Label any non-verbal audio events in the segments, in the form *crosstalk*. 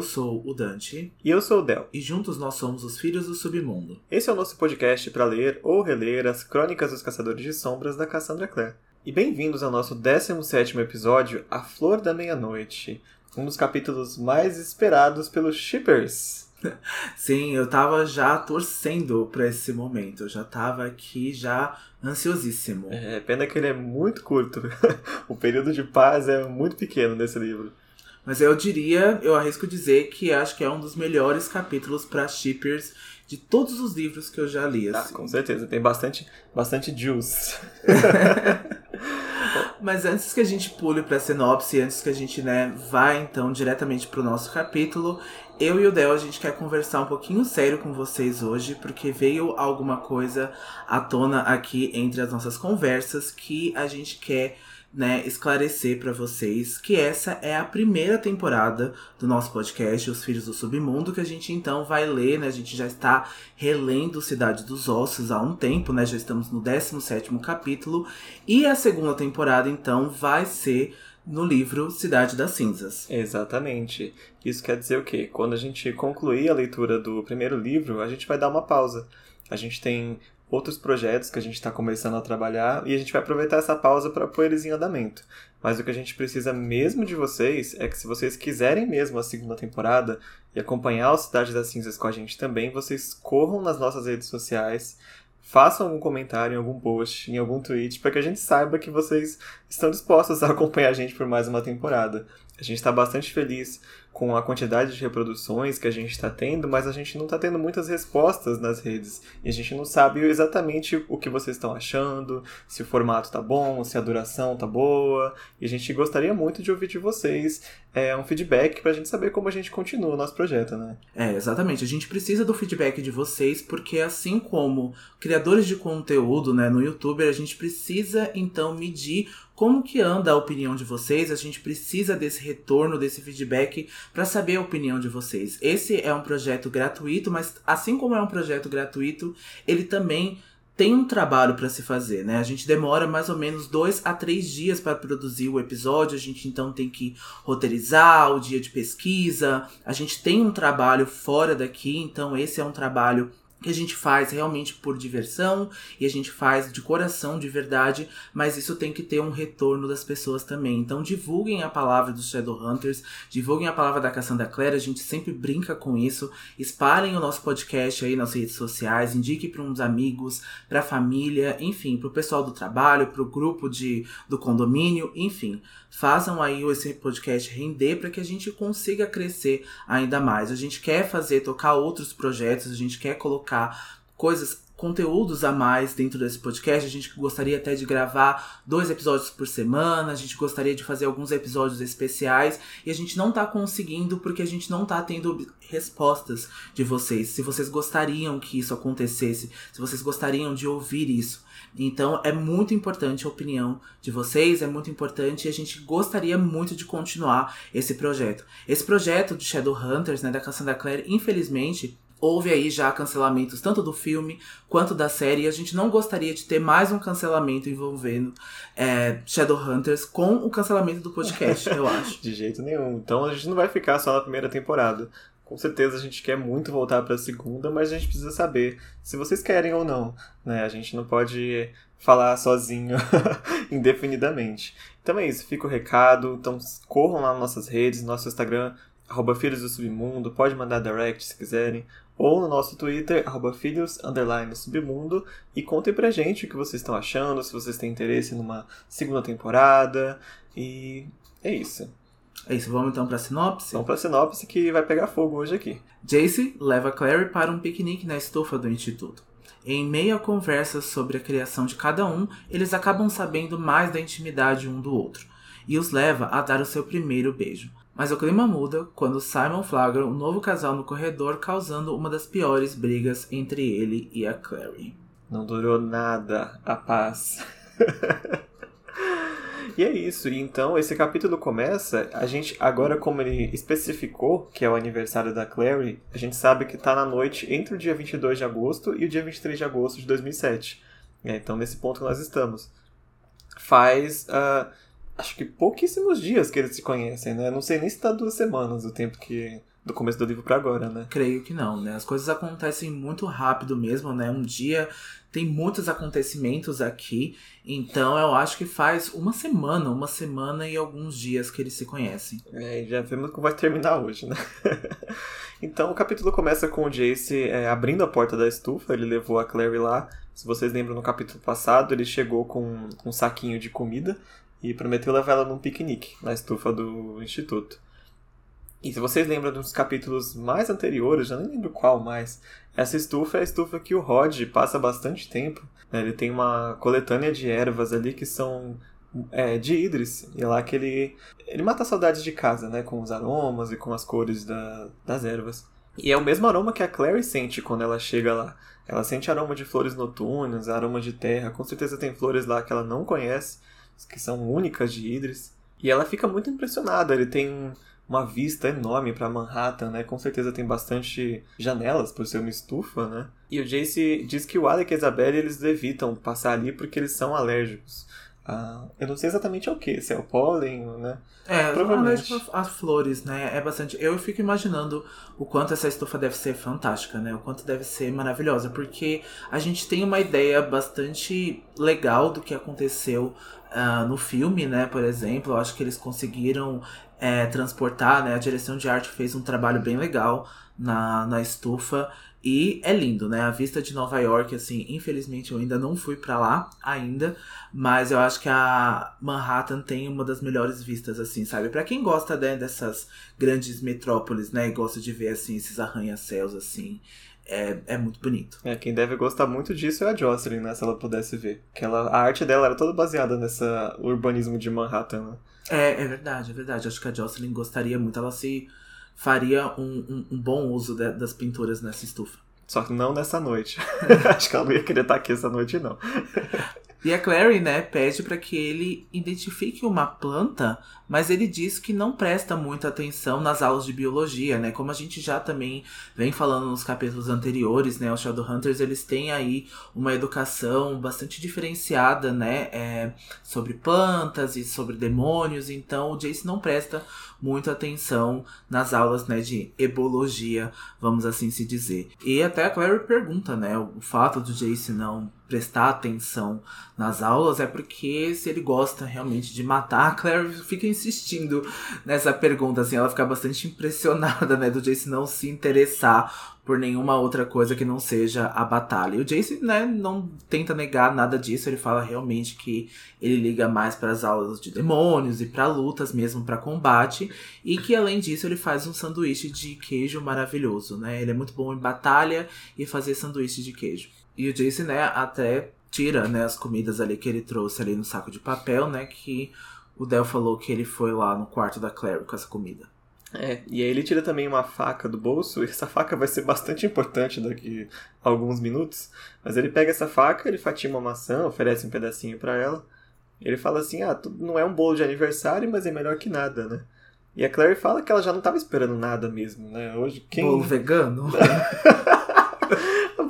Eu sou o Dante. E eu sou o Del. E juntos nós somos os Filhos do Submundo. Esse é o nosso podcast para ler ou reler as Crônicas dos Caçadores de Sombras da Cassandra Clare. E bem-vindos ao nosso 17 episódio, A Flor da Meia-Noite. Um dos capítulos mais esperados pelos shippers. *laughs* Sim, eu tava já torcendo para esse momento. Eu já tava aqui já ansiosíssimo. É, pena que ele é muito curto. *laughs* o período de paz é muito pequeno nesse livro. Mas eu diria, eu arrisco dizer que acho que é um dos melhores capítulos para shippers de todos os livros que eu já li. Ah, assim. Ah, com certeza, tem bastante, bastante juice. *laughs* Mas antes que a gente pule para a sinopse, antes que a gente né, vá então diretamente para o nosso capítulo, eu e o Del a gente quer conversar um pouquinho sério com vocês hoje, porque veio alguma coisa à tona aqui entre as nossas conversas que a gente quer né, esclarecer para vocês que essa é a primeira temporada do nosso podcast Os Filhos do Submundo, que a gente então vai ler, né? A gente já está relendo Cidade dos Ossos há um tempo, né? Já estamos no 17º capítulo e a segunda temporada então vai ser no livro Cidade das Cinzas. Exatamente. Isso quer dizer o quê? Quando a gente concluir a leitura do primeiro livro, a gente vai dar uma pausa. A gente tem outros projetos que a gente está começando a trabalhar e a gente vai aproveitar essa pausa para pôr eles em andamento. Mas o que a gente precisa mesmo de vocês é que se vocês quiserem mesmo a segunda temporada e acompanhar o Cidade das Cinzas com a gente também, vocês corram nas nossas redes sociais, façam algum comentário em algum post, em algum tweet, para que a gente saiba que vocês estão dispostos a acompanhar a gente por mais uma temporada. A gente está bastante feliz com a quantidade de reproduções que a gente está tendo, mas a gente não está tendo muitas respostas nas redes. E a gente não sabe exatamente o que vocês estão achando, se o formato está bom, se a duração está boa. E a gente gostaria muito de ouvir de vocês é, um feedback para a gente saber como a gente continua o nosso projeto, né? É, exatamente. A gente precisa do feedback de vocês, porque assim como criadores de conteúdo né, no YouTube, a gente precisa então medir como que anda a opinião de vocês? A gente precisa desse retorno, desse feedback para saber a opinião de vocês. Esse é um projeto gratuito, mas assim como é um projeto gratuito, ele também tem um trabalho para se fazer, né? A gente demora mais ou menos dois a três dias para produzir o episódio. A gente então tem que roteirizar o dia de pesquisa. A gente tem um trabalho fora daqui, então esse é um trabalho que a gente faz realmente por diversão e a gente faz de coração, de verdade, mas isso tem que ter um retorno das pessoas também. Então divulguem a palavra dos Shadowhunters, divulguem a palavra da Cassandra Clare, a gente sempre brinca com isso. Espalhem o nosso podcast aí nas redes sociais, indique para uns amigos, para família, enfim, para o pessoal do trabalho, para o grupo de, do condomínio, enfim. Façam aí esse podcast render para que a gente consiga crescer ainda mais. A gente quer fazer, tocar outros projetos, a gente quer colocar coisas conteúdos a mais dentro desse podcast. A gente gostaria até de gravar dois episódios por semana, a gente gostaria de fazer alguns episódios especiais e a gente não tá conseguindo porque a gente não tá tendo respostas de vocês. Se vocês gostariam que isso acontecesse, se vocês gostariam de ouvir isso. Então é muito importante a opinião de vocês, é muito importante e a gente gostaria muito de continuar esse projeto. Esse projeto de Shadowhunters, né, da Cassandra Clare, infelizmente, houve aí já cancelamentos tanto do filme quanto da série. E a gente não gostaria de ter mais um cancelamento envolvendo é, Shadowhunters com o cancelamento do podcast, eu *laughs* acho. De jeito nenhum. Então a gente não vai ficar só na primeira temporada. Com certeza a gente quer muito voltar para a segunda, mas a gente precisa saber se vocês querem ou não. Né? A gente não pode falar sozinho *laughs* indefinidamente. Então é isso, fica o recado. Então corram lá nas nossas redes, nosso Instagram, arroba Filhos do Submundo, pode mandar direct se quiserem, ou no nosso Twitter, arroba Filhos, underline Submundo, e contem pra gente o que vocês estão achando, se vocês têm interesse numa segunda temporada, e é isso. É isso, vamos então pra sinopse? Vamos pra sinopse que vai pegar fogo hoje aqui. Jace leva Clary para um piquenique na estufa do instituto. Em meio a conversas sobre a criação de cada um, eles acabam sabendo mais da intimidade um do outro, e os leva a dar o seu primeiro beijo. Mas o clima muda quando Simon flagra um novo casal no corredor, causando uma das piores brigas entre ele e a Clary. Não durou nada a paz. *laughs* E é isso. E então esse capítulo começa, a gente agora como ele especificou que é o aniversário da Clary, a gente sabe que tá na noite entre o dia 22 de agosto e o dia 23 de agosto de 2007. É, então nesse ponto nós estamos. Faz uh, acho que pouquíssimos dias que eles se conhecem, né? Não sei nem se tá duas semanas o tempo que do começo do livro para agora, né? Creio que não, né? As coisas acontecem muito rápido mesmo, né? Um dia tem muitos acontecimentos aqui, então eu acho que faz uma semana, uma semana e alguns dias que eles se conhecem. É, já vemos como vai terminar hoje, né? *laughs* então o capítulo começa com o Jace é, abrindo a porta da estufa, ele levou a Clary lá. Se vocês lembram no capítulo passado, ele chegou com um saquinho de comida e prometeu levar ela num piquenique na estufa do instituto. E se vocês lembram dos capítulos mais anteriores, já nem lembro qual mais, essa estufa é a estufa que o Rod passa bastante tempo. Né? Ele tem uma coletânea de ervas ali que são é, de Idris. E é lá que ele, ele mata saudades de casa, né? Com os aromas e com as cores da, das ervas. E é o mesmo aroma que a Clary sente quando ela chega lá. Ela sente aroma de flores noturnas, aroma de terra. Com certeza tem flores lá que ela não conhece, que são únicas de Idris. E ela fica muito impressionada. Ele tem uma vista enorme para Manhattan, né? Com certeza tem bastante janelas por ser uma estufa, né? E o Jace diz que o Alec e a Isabelle eles evitam passar ali porque eles são alérgicos. Ah, eu não sei exatamente ao que, se é o pólen, né? É, provavelmente as flores, né? É bastante. Eu fico imaginando o quanto essa estufa deve ser fantástica, né? O quanto deve ser maravilhosa, porque a gente tem uma ideia bastante legal do que aconteceu uh, no filme, né? Por exemplo, eu acho que eles conseguiram é, transportar, né? A direção de arte fez um trabalho bem legal na, na estufa. E é lindo, né? A vista de Nova York, assim, infelizmente eu ainda não fui para lá ainda, mas eu acho que a Manhattan tem uma das melhores vistas, assim, sabe? Para quem gosta né, dessas grandes metrópoles, né, e gosta de ver, assim, esses arranha-céus, assim, é, é muito bonito. É, quem deve gostar muito disso é a Jocelyn, né? Se ela pudesse ver. Que ela, a arte dela era toda baseada nessa urbanismo de Manhattan, né? É, é verdade, é verdade. Acho que a Jocelyn gostaria muito. Ela se faria um, um, um bom uso de, das pinturas nessa estufa. Só que não nessa noite. *laughs* Acho que ela não ia querer estar aqui essa noite, não. E a Clary, né, pede para que ele identifique uma planta, mas ele diz que não presta muita atenção nas aulas de biologia, né? Como a gente já também vem falando nos capítulos anteriores, né? Os Shadowhunters, eles têm aí uma educação bastante diferenciada, né? É, sobre plantas e sobre demônios, então o Jace não presta muita atenção nas aulas, né, de ebologia, vamos assim se dizer. E até a Clary pergunta, né, o fato do Jace não prestar atenção nas aulas é porque se ele gosta realmente de matar, a Claire fica insistindo nessa pergunta, assim, ela fica bastante impressionada, né, do Jace não se interessar por nenhuma outra coisa que não seja a batalha. E o Jace, né, não tenta negar nada disso, ele fala realmente que ele liga mais para as aulas de demônios e para lutas mesmo, para combate, e que além disso ele faz um sanduíche de queijo maravilhoso, né? Ele é muito bom em batalha e fazer sanduíche de queijo. E o Jace, né, até tira, né, as comidas ali que ele trouxe ali no saco de papel, né, que o Del falou que ele foi lá no quarto da Clary com essa comida. É, e aí ele tira também uma faca do bolso, e essa faca vai ser bastante importante daqui a alguns minutos. Mas ele pega essa faca, ele fatia uma maçã, oferece um pedacinho para ela. Ele fala assim: ah, não é um bolo de aniversário, mas é melhor que nada, né? E a Clary fala que ela já não estava esperando nada mesmo, né? Hoje quem. Bolo vegano? *laughs*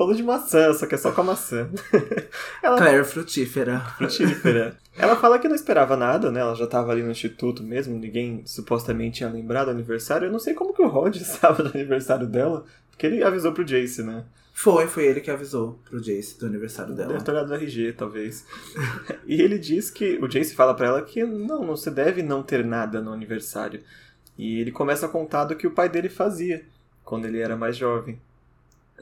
bolo de maçã, só que é só com a maçã. *laughs* Ela... Claire frutífera. Frutífera. Ela fala que não esperava nada, né? Ela já tava ali no instituto mesmo, ninguém supostamente tinha lembrado do aniversário. Eu não sei como que o Rod *laughs* estava do aniversário dela, porque ele avisou pro Jace, né? Foi, foi ele que avisou pro Jace do aniversário dela. Deve ter olhado no RG, talvez. e ele diz que. O Jace fala para ela que não, não se deve não ter nada no aniversário. E ele começa a contar do que o pai dele fazia quando ele era mais jovem.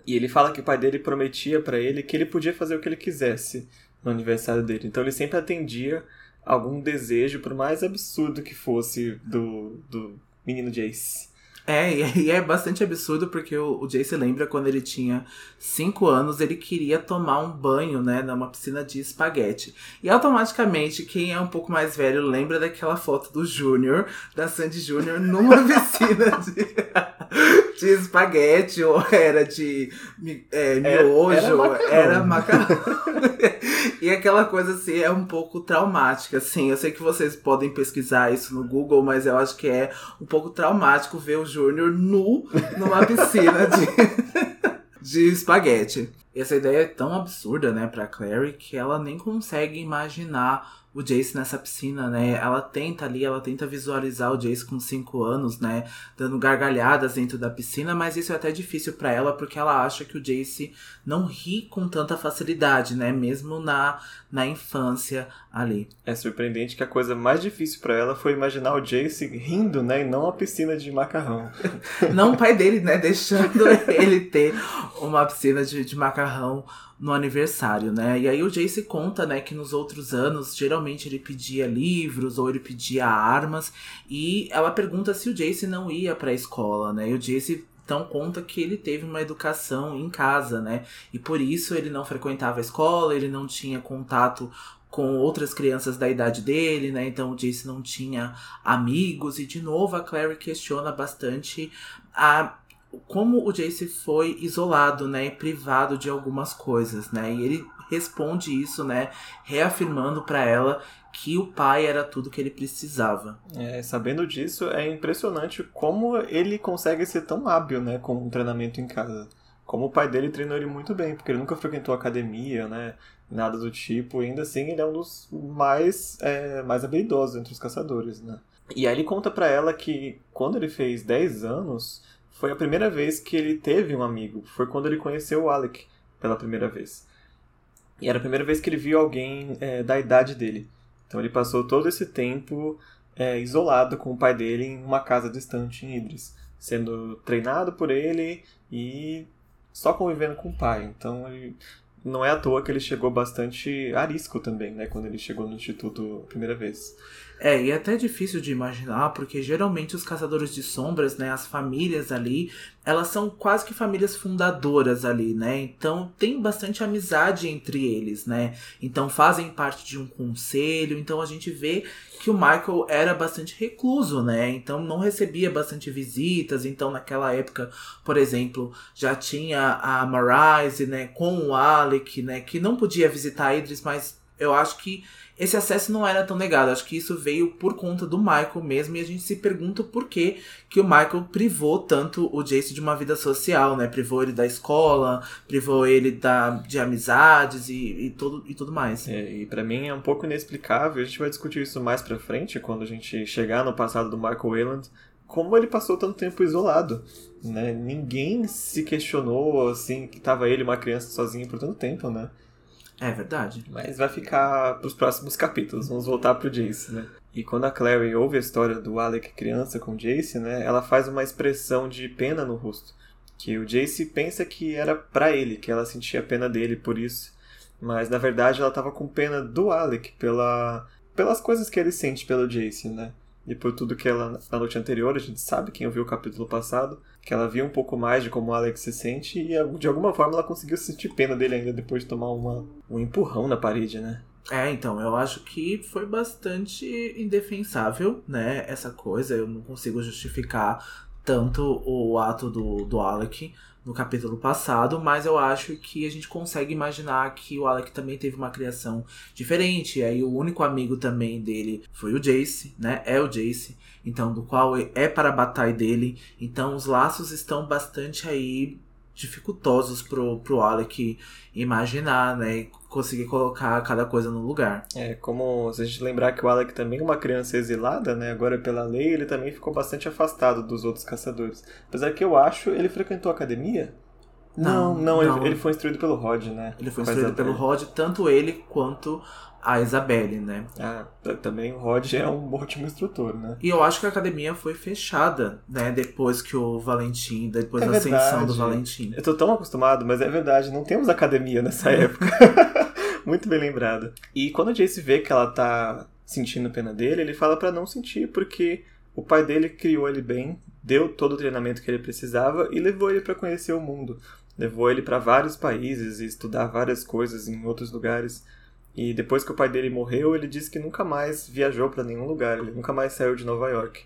E ele fala que o pai dele prometia para ele que ele podia fazer o que ele quisesse no aniversário dele. Então ele sempre atendia algum desejo, por mais absurdo que fosse, do, do menino Jace. É, e é bastante absurdo porque o, o Jace lembra quando ele tinha 5 anos, ele queria tomar um banho, né, numa piscina de espaguete. E automaticamente, quem é um pouco mais velho lembra daquela foto do Júnior, da Sandy Júnior, numa *laughs* piscina de, de espaguete, ou era de é, miojo, era, era macarrão. Era macarrão. *laughs* e aquela coisa assim é um pouco traumática, assim. Eu sei que vocês podem pesquisar isso no Google, mas eu acho que é um pouco traumático ver o Júnior nu numa piscina de, *laughs* de espaguete. Essa ideia é tão absurda, né, pra Clary, que ela nem consegue imaginar o Jace nessa piscina, né? Ela tenta ali, ela tenta visualizar o Jace com 5 anos, né? Dando gargalhadas dentro da piscina, mas isso é até difícil para ela porque ela acha que o Jace não ri com tanta facilidade, né? Mesmo na, na infância ali. É surpreendente que a coisa mais difícil para ela foi imaginar o Jace rindo, né? E não a piscina de macarrão. não o pai dele, né? Deixando *laughs* ele ter uma piscina de, de macarrão no aniversário, né? E aí o Jace conta, né, que nos outros anos, geralmente ele pedia livros ou ele pedia armas, e ela pergunta se o Jace não ia para a escola, né? E o Jace então conta que ele teve uma educação em casa, né? E por isso ele não frequentava a escola, ele não tinha contato com outras crianças da idade dele, né? Então o Jace não tinha amigos e de novo a Clary questiona bastante a como o Jace foi isolado, né, privado de algumas coisas, né? E ele responde isso, né, reafirmando para ela que o pai era tudo que ele precisava. É, sabendo disso, é impressionante como ele consegue ser tão hábil, né, com um treinamento em casa. Como o pai dele treinou ele muito bem, porque ele nunca frequentou academia, né, nada do tipo, e ainda assim ele é um dos mais, é, mais habilidosos entre os caçadores, né. E aí ele conta para ela que quando ele fez 10 anos, foi a primeira vez que ele teve um amigo. Foi quando ele conheceu o Alec pela primeira vez. E era a primeira vez que ele viu alguém é, da idade dele. Então ele passou todo esse tempo é, isolado com o pai dele em uma casa distante em Idris, sendo treinado por ele e só convivendo com o pai. Então ele, não é à toa que ele chegou bastante arisco também, né, quando ele chegou no instituto a primeira vez. É, e é até difícil de imaginar, porque geralmente os caçadores de sombras, né, as famílias ali, elas são quase que famílias fundadoras ali, né? Então tem bastante amizade entre eles, né? Então fazem parte de um conselho, então a gente vê que o Michael era bastante recluso, né? Então não recebia bastante visitas, então naquela época, por exemplo, já tinha a Marise, né, com o Alec, né, que não podia visitar Idris, mas eu acho que esse acesso não era tão negado. Acho que isso veio por conta do Michael mesmo. E a gente se pergunta por que, que o Michael privou tanto o Jace de uma vida social, né? Privou ele da escola, privou ele da, de amizades e, e, tudo, e tudo mais. É, e para mim é um pouco inexplicável. A gente vai discutir isso mais pra frente, quando a gente chegar no passado do Michael Wayland. Como ele passou tanto tempo isolado, né? Ninguém se questionou, assim, que tava ele, uma criança, sozinho por tanto tempo, né? É verdade. Mas vai ficar pros próximos capítulos. Vamos voltar pro Jace, né? E quando a Clary ouve a história do Alec criança com Jace, né? Ela faz uma expressão de pena no rosto. Que o Jace pensa que era para ele, que ela sentia pena dele por isso. Mas na verdade ela tava com pena do Alec pela, pelas coisas que ele sente pelo Jace, né? E por tudo que ela na noite anterior, a gente sabe, quem ouviu o capítulo passado, que ela viu um pouco mais de como o Alex se sente e de alguma forma ela conseguiu sentir pena dele ainda depois de tomar uma, um empurrão na parede, né? É, então, eu acho que foi bastante indefensável, né, essa coisa, eu não consigo justificar tanto o ato do, do Alec no capítulo passado, mas eu acho que a gente consegue imaginar que o Alec também teve uma criação diferente. E aí o único amigo também dele foi o Jace, né? É o Jace, então do qual é para a batalha dele. Então os laços estão bastante aí dificultosos pro, pro Alec imaginar, né? E conseguir colocar cada coisa no lugar. É, como se a gente lembrar que o Alec também é uma criança exilada, né? Agora pela lei, ele também ficou bastante afastado dos outros caçadores. Apesar que eu acho, ele frequentou a academia? Não, não, não, Ele, ele, foi instruído pelo Rod, né? Ele foi instruído pelo Rod, tanto ele quanto a Isabelle, né? Ah, também o Rod é um ótimo instrutor, né? E eu acho que a academia foi fechada, né? Depois que o Valentim, depois é da verdade. ascensão do Valentim. Eu tô tão acostumado, mas é verdade, não temos academia nessa época. *laughs* Muito bem lembrado. E quando o Jace vê que ela tá sentindo pena dele, ele fala para não sentir, porque o pai dele criou ele bem, deu todo o treinamento que ele precisava e levou ele para conhecer o mundo. Levou ele para vários países e estudar várias coisas em outros lugares. E depois que o pai dele morreu, ele disse que nunca mais viajou para nenhum lugar, ele nunca mais saiu de Nova York.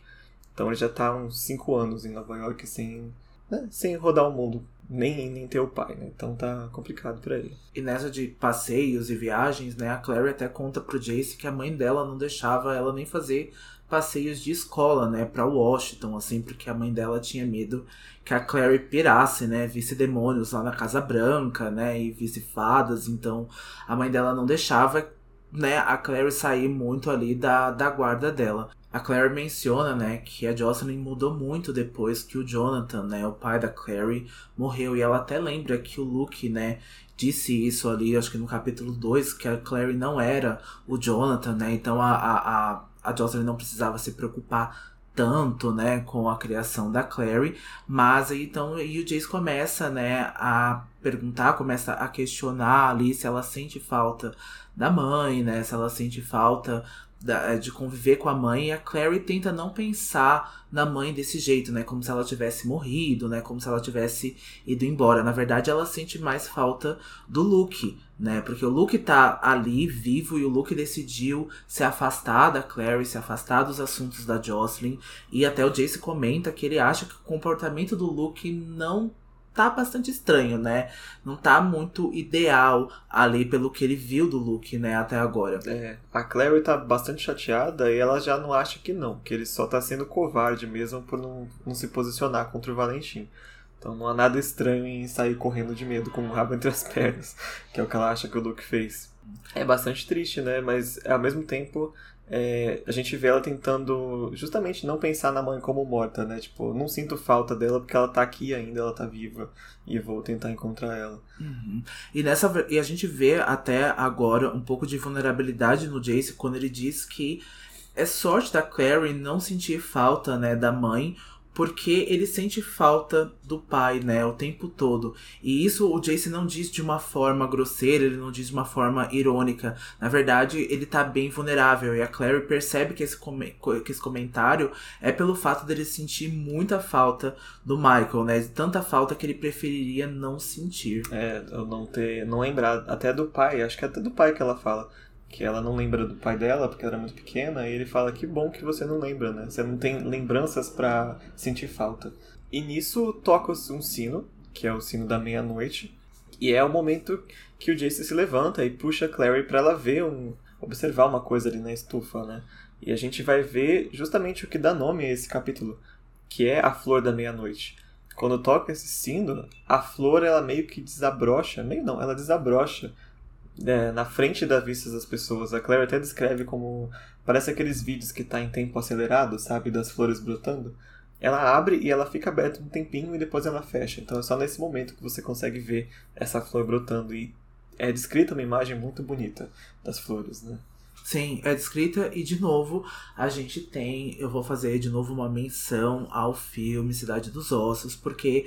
Então ele já há uns 5 anos em Nova York sem, né, sem rodar o mundo, nem, nem ter o pai, né? Então tá complicado para ele. E nessa de passeios e viagens, né, a Clary até conta pro Jace que a mãe dela não deixava ela nem fazer passeios de escola, né, para Washington, assim, porque a mãe dela tinha medo que a Clary pirasse, né, visse demônios lá na Casa Branca, né, e visse fadas, então a mãe dela não deixava né, a Clary sair muito ali da, da guarda dela. A Clary menciona, né, que a Jocelyn mudou muito depois que o Jonathan, né, o pai da Clary, morreu. E ela até lembra que o Luke, né, disse isso ali, acho que no capítulo 2, que a Clary não era o Jonathan, né, então a, a, a, a Jocelyn não precisava se preocupar tanto, né, com a criação da Clary, mas aí então e o Jace começa, né, a perguntar, começa a questionar ali se ela sente falta da mãe, né, se ela sente falta da, de conviver com a mãe, e a Clary tenta não pensar na mãe desse jeito, né? Como se ela tivesse morrido, né? Como se ela tivesse ido embora. Na verdade, ela sente mais falta do Luke, né? Porque o Luke tá ali, vivo, e o Luke decidiu se afastar da Clary, se afastar dos assuntos da Jocelyn. E até o Jace comenta que ele acha que o comportamento do Luke não tá bastante estranho, né? Não tá muito ideal ali pelo que ele viu do Luke, né, até agora. É, a Clary tá bastante chateada e ela já não acha que não, que ele só tá sendo covarde mesmo por não, não se posicionar contra o Valentim. Então não há nada estranho em sair correndo de medo com o rabo entre as *laughs* pernas, que é o que ela acha que o Luke fez. É bastante triste, né? Mas ao mesmo tempo é, a gente vê ela tentando justamente não pensar na mãe como morta, né? Tipo, não sinto falta dela porque ela tá aqui ainda, ela tá viva e vou tentar encontrar ela. Uhum. E nessa e a gente vê até agora um pouco de vulnerabilidade no Jace quando ele diz que é sorte da Clary não sentir falta, né, da mãe, porque ele sente falta do pai, né, o tempo todo. E isso o Jace não diz de uma forma grosseira, ele não diz de uma forma irônica. Na verdade, ele tá bem vulnerável e a Clary percebe que esse, que esse comentário é pelo fato dele sentir muita falta do Michael, né? Tanta falta que ele preferiria não sentir. É, eu não ter, não lembrar até do pai, acho que é até do pai que ela fala que ela não lembra do pai dela porque ela era muito pequena, e ele fala que bom que você não lembra, né? Você não tem lembranças para sentir falta. E nisso toca um sino, que é o sino da meia-noite, e é o momento que o Jace se levanta e puxa a Clary para ela ver um observar uma coisa ali na estufa, né? E a gente vai ver justamente o que dá nome a esse capítulo, que é a flor da meia-noite. Quando toca esse sino, a flor ela meio que desabrocha, meio não, ela desabrocha é, na frente da vista das pessoas. A Claire até descreve como. Parece aqueles vídeos que tá em tempo acelerado, sabe? Das flores brotando. Ela abre e ela fica aberta um tempinho e depois ela fecha. Então é só nesse momento que você consegue ver essa flor brotando. E é descrita uma imagem muito bonita das flores, né? Sim, é descrita e de novo a gente tem, eu vou fazer de novo uma menção ao filme Cidade dos Ossos, porque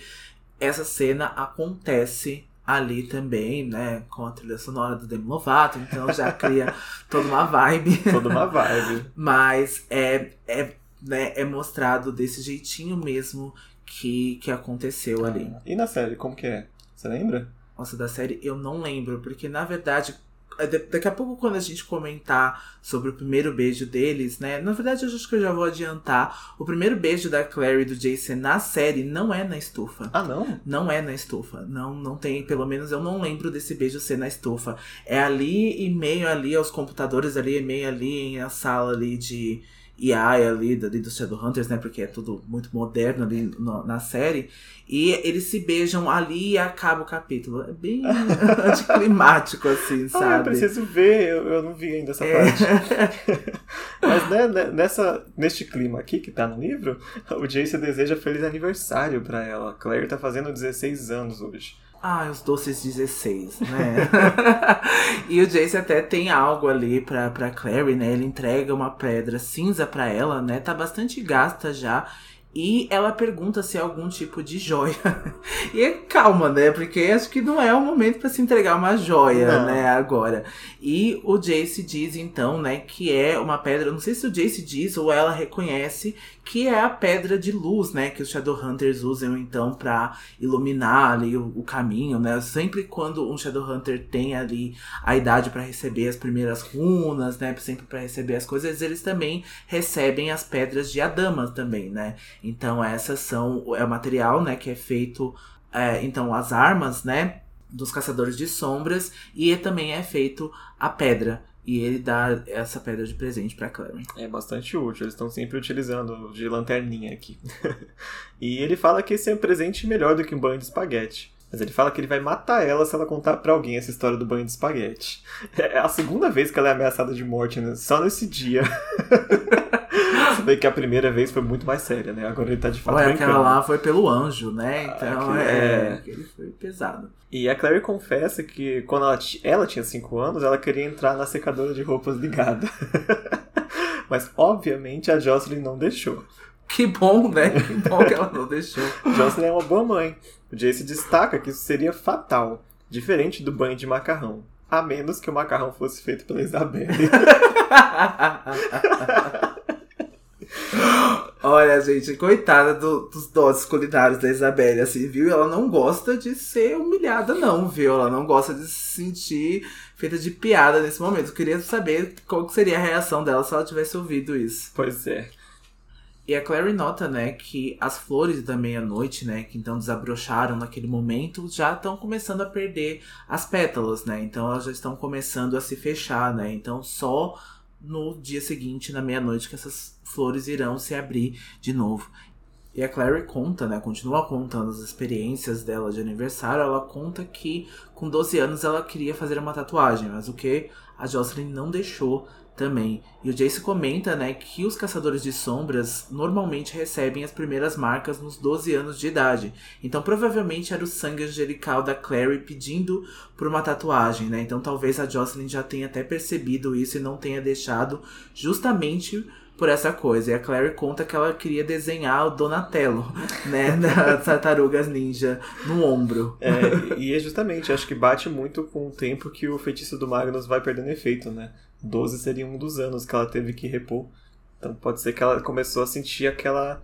essa cena acontece ali também, né, com a trilha sonora do Demi Lovato, então já cria *laughs* toda uma vibe. Toda uma vibe. Mas é, é, né, é mostrado desse jeitinho mesmo que, que aconteceu ali. E na série, como que é? Você lembra? Nossa, da série eu não lembro, porque na verdade daqui a pouco, quando a gente comentar sobre o primeiro beijo deles, né? Na verdade, eu acho que eu já vou adiantar. O primeiro beijo da Clary e do Jason na série não é na estufa. Ah, não? Não é na estufa. Não, não tem, pelo menos eu não lembro desse beijo ser na estufa. É ali e meio ali aos computadores, ali e meio ali na sala ali de AI ali, ali dos Shadowhunters, né? Porque é tudo muito moderno ali no, na série. E eles se beijam ali e acaba o capítulo. É bem *laughs* anticlimático, assim, sabe? Ah, eu preciso ver, eu, eu não vi ainda essa é. parte. *laughs* Mas né, né, nessa, neste clima aqui que tá no livro, *laughs* o Jace deseja feliz aniversário para ela. A Claire tá fazendo 16 anos hoje. Ah, os doces 16, né? *laughs* e o Jace até tem algo ali pra, pra Clary, né? Ele entrega uma pedra cinza pra ela, né? Tá bastante gasta já. E ela pergunta se é algum tipo de joia. *laughs* e é calma, né? Porque acho que não é o momento para se entregar uma joia, não. né? Agora. E o Jace diz então, né, que é uma pedra. Não sei se o Jace diz ou ela reconhece que é a pedra de luz, né? Que os Shadowhunters usam então para iluminar ali o, o, caminho, né? Sempre quando um Shadowhunter tem ali a idade para receber as primeiras runas, né? Sempre para receber as coisas, eles também recebem as pedras de Adama também, né? Então essas são é o material, né, que é feito é, então as armas, né, dos caçadores de sombras e também é feito a pedra. E ele dá essa pedra de presente para Clary. É bastante útil, eles estão sempre utilizando de lanterninha aqui. *laughs* e ele fala que esse é um presente melhor do que um banho de espaguete. Mas ele fala que ele vai matar ela se ela contar para alguém essa história do banho de espaguete. *laughs* É a segunda vez que ela é ameaçada de morte, né? Só nesse dia. *laughs* Vê que a primeira vez foi muito mais séria, né? Agora ele tá de fato Ué, brincando. aquela lá foi pelo anjo, né? Então aquele- é. é. Aquele foi pesado. E a Clary confessa que quando ela, ela tinha 5 anos, ela queria entrar na secadora de roupas ligada. *laughs* Mas, obviamente, a Jocelyn não deixou. Que bom, né? Que bom que ela não deixou. *laughs* Jocelyn é uma boa mãe. O Jace destaca que isso seria fatal, diferente do banho de macarrão. A menos que o macarrão fosse feito pela Isabelle. *laughs* Olha, gente, coitada do- dos doces culinários da Isabelle, assim, viu? Ela não gosta de ser humilhada, não, viu? Ela não gosta de se sentir feita de piada nesse momento. Eu queria saber qual que seria a reação dela se ela tivesse ouvido isso. pois é. E a Clary nota, né, que as flores da meia-noite, né, que então desabrocharam naquele momento, já estão começando a perder as pétalas, né? Então elas já estão começando a se fechar, né? Então só no dia seguinte, na meia-noite, que essas flores irão se abrir de novo. E a Clary conta, né, continua contando as experiências dela de aniversário. Ela conta que com 12 anos ela queria fazer uma tatuagem, mas o que a Jocelyn não deixou também. E o Jace comenta, né, que os caçadores de sombras normalmente recebem as primeiras marcas nos 12 anos de idade. Então provavelmente era o sangue angelical da Clary pedindo por uma tatuagem, né? Então talvez a Jocelyn já tenha até percebido isso e não tenha deixado justamente por essa coisa. E a Clary conta que ela queria desenhar o Donatello, *laughs* né, *laughs* das tartarugas ninja no ombro. É, e é justamente, acho que bate muito com o tempo que o feitiço do Magnus vai perdendo efeito, né? 12 seria um dos anos que ela teve que repor. Então pode ser que ela começou a sentir aquela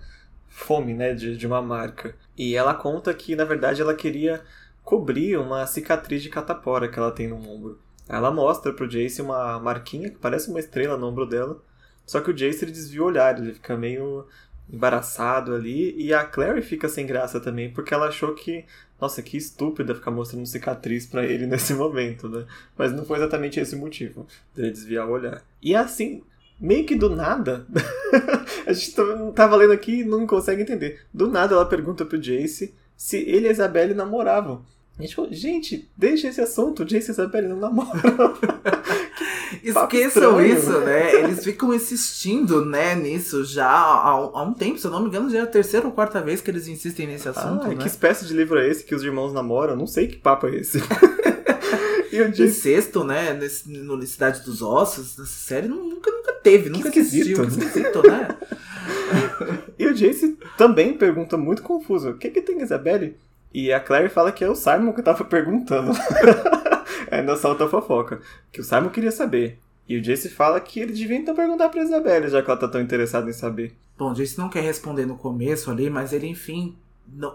fome, né, de, de uma marca. E ela conta que, na verdade, ela queria cobrir uma cicatriz de catapora que ela tem no ombro. Ela mostra pro Jace uma marquinha que parece uma estrela no ombro dela. Só que o Jace ele desvia o olhar, ele fica meio embaraçado ali. E a Clary fica sem graça também, porque ela achou que, nossa, que estúpida ficar mostrando cicatriz pra ele *laughs* nesse momento, né? Mas não foi exatamente esse o motivo dele desviar o olhar. E assim, meio que do nada, *laughs* a gente tá- tava lendo aqui e não consegue entender. Do nada ela pergunta pro Jace se ele e a Isabelle namoravam. A gente deixa esse assunto, Jace e Isabelle não namoram. *laughs* Esqueçam estranho. isso, né? Eles ficam insistindo, né, nisso já há, há um tempo. Se eu não me engano, já é a terceira ou quarta vez que eles insistem nesse assunto, Ah, né? que espécie de livro é esse que os irmãos namoram? Não sei que papo é esse. *laughs* e o Jace Incesto, né? Nesse, no Cidade dos Ossos, nessa série nu- nunca, nunca teve, nunca existiu. Né? esquisito, né? *laughs* E o Jace também pergunta muito confuso: o que, que tem Isabelle? E a Claire fala que é o Simon que tava perguntando. Ainda solta a fofoca. Que o Simon queria saber. E o Jace fala que ele devia então perguntar pra Isabelle, já que ela tá tão interessada em saber. Bom, Jace não quer responder no começo ali, mas ele, enfim,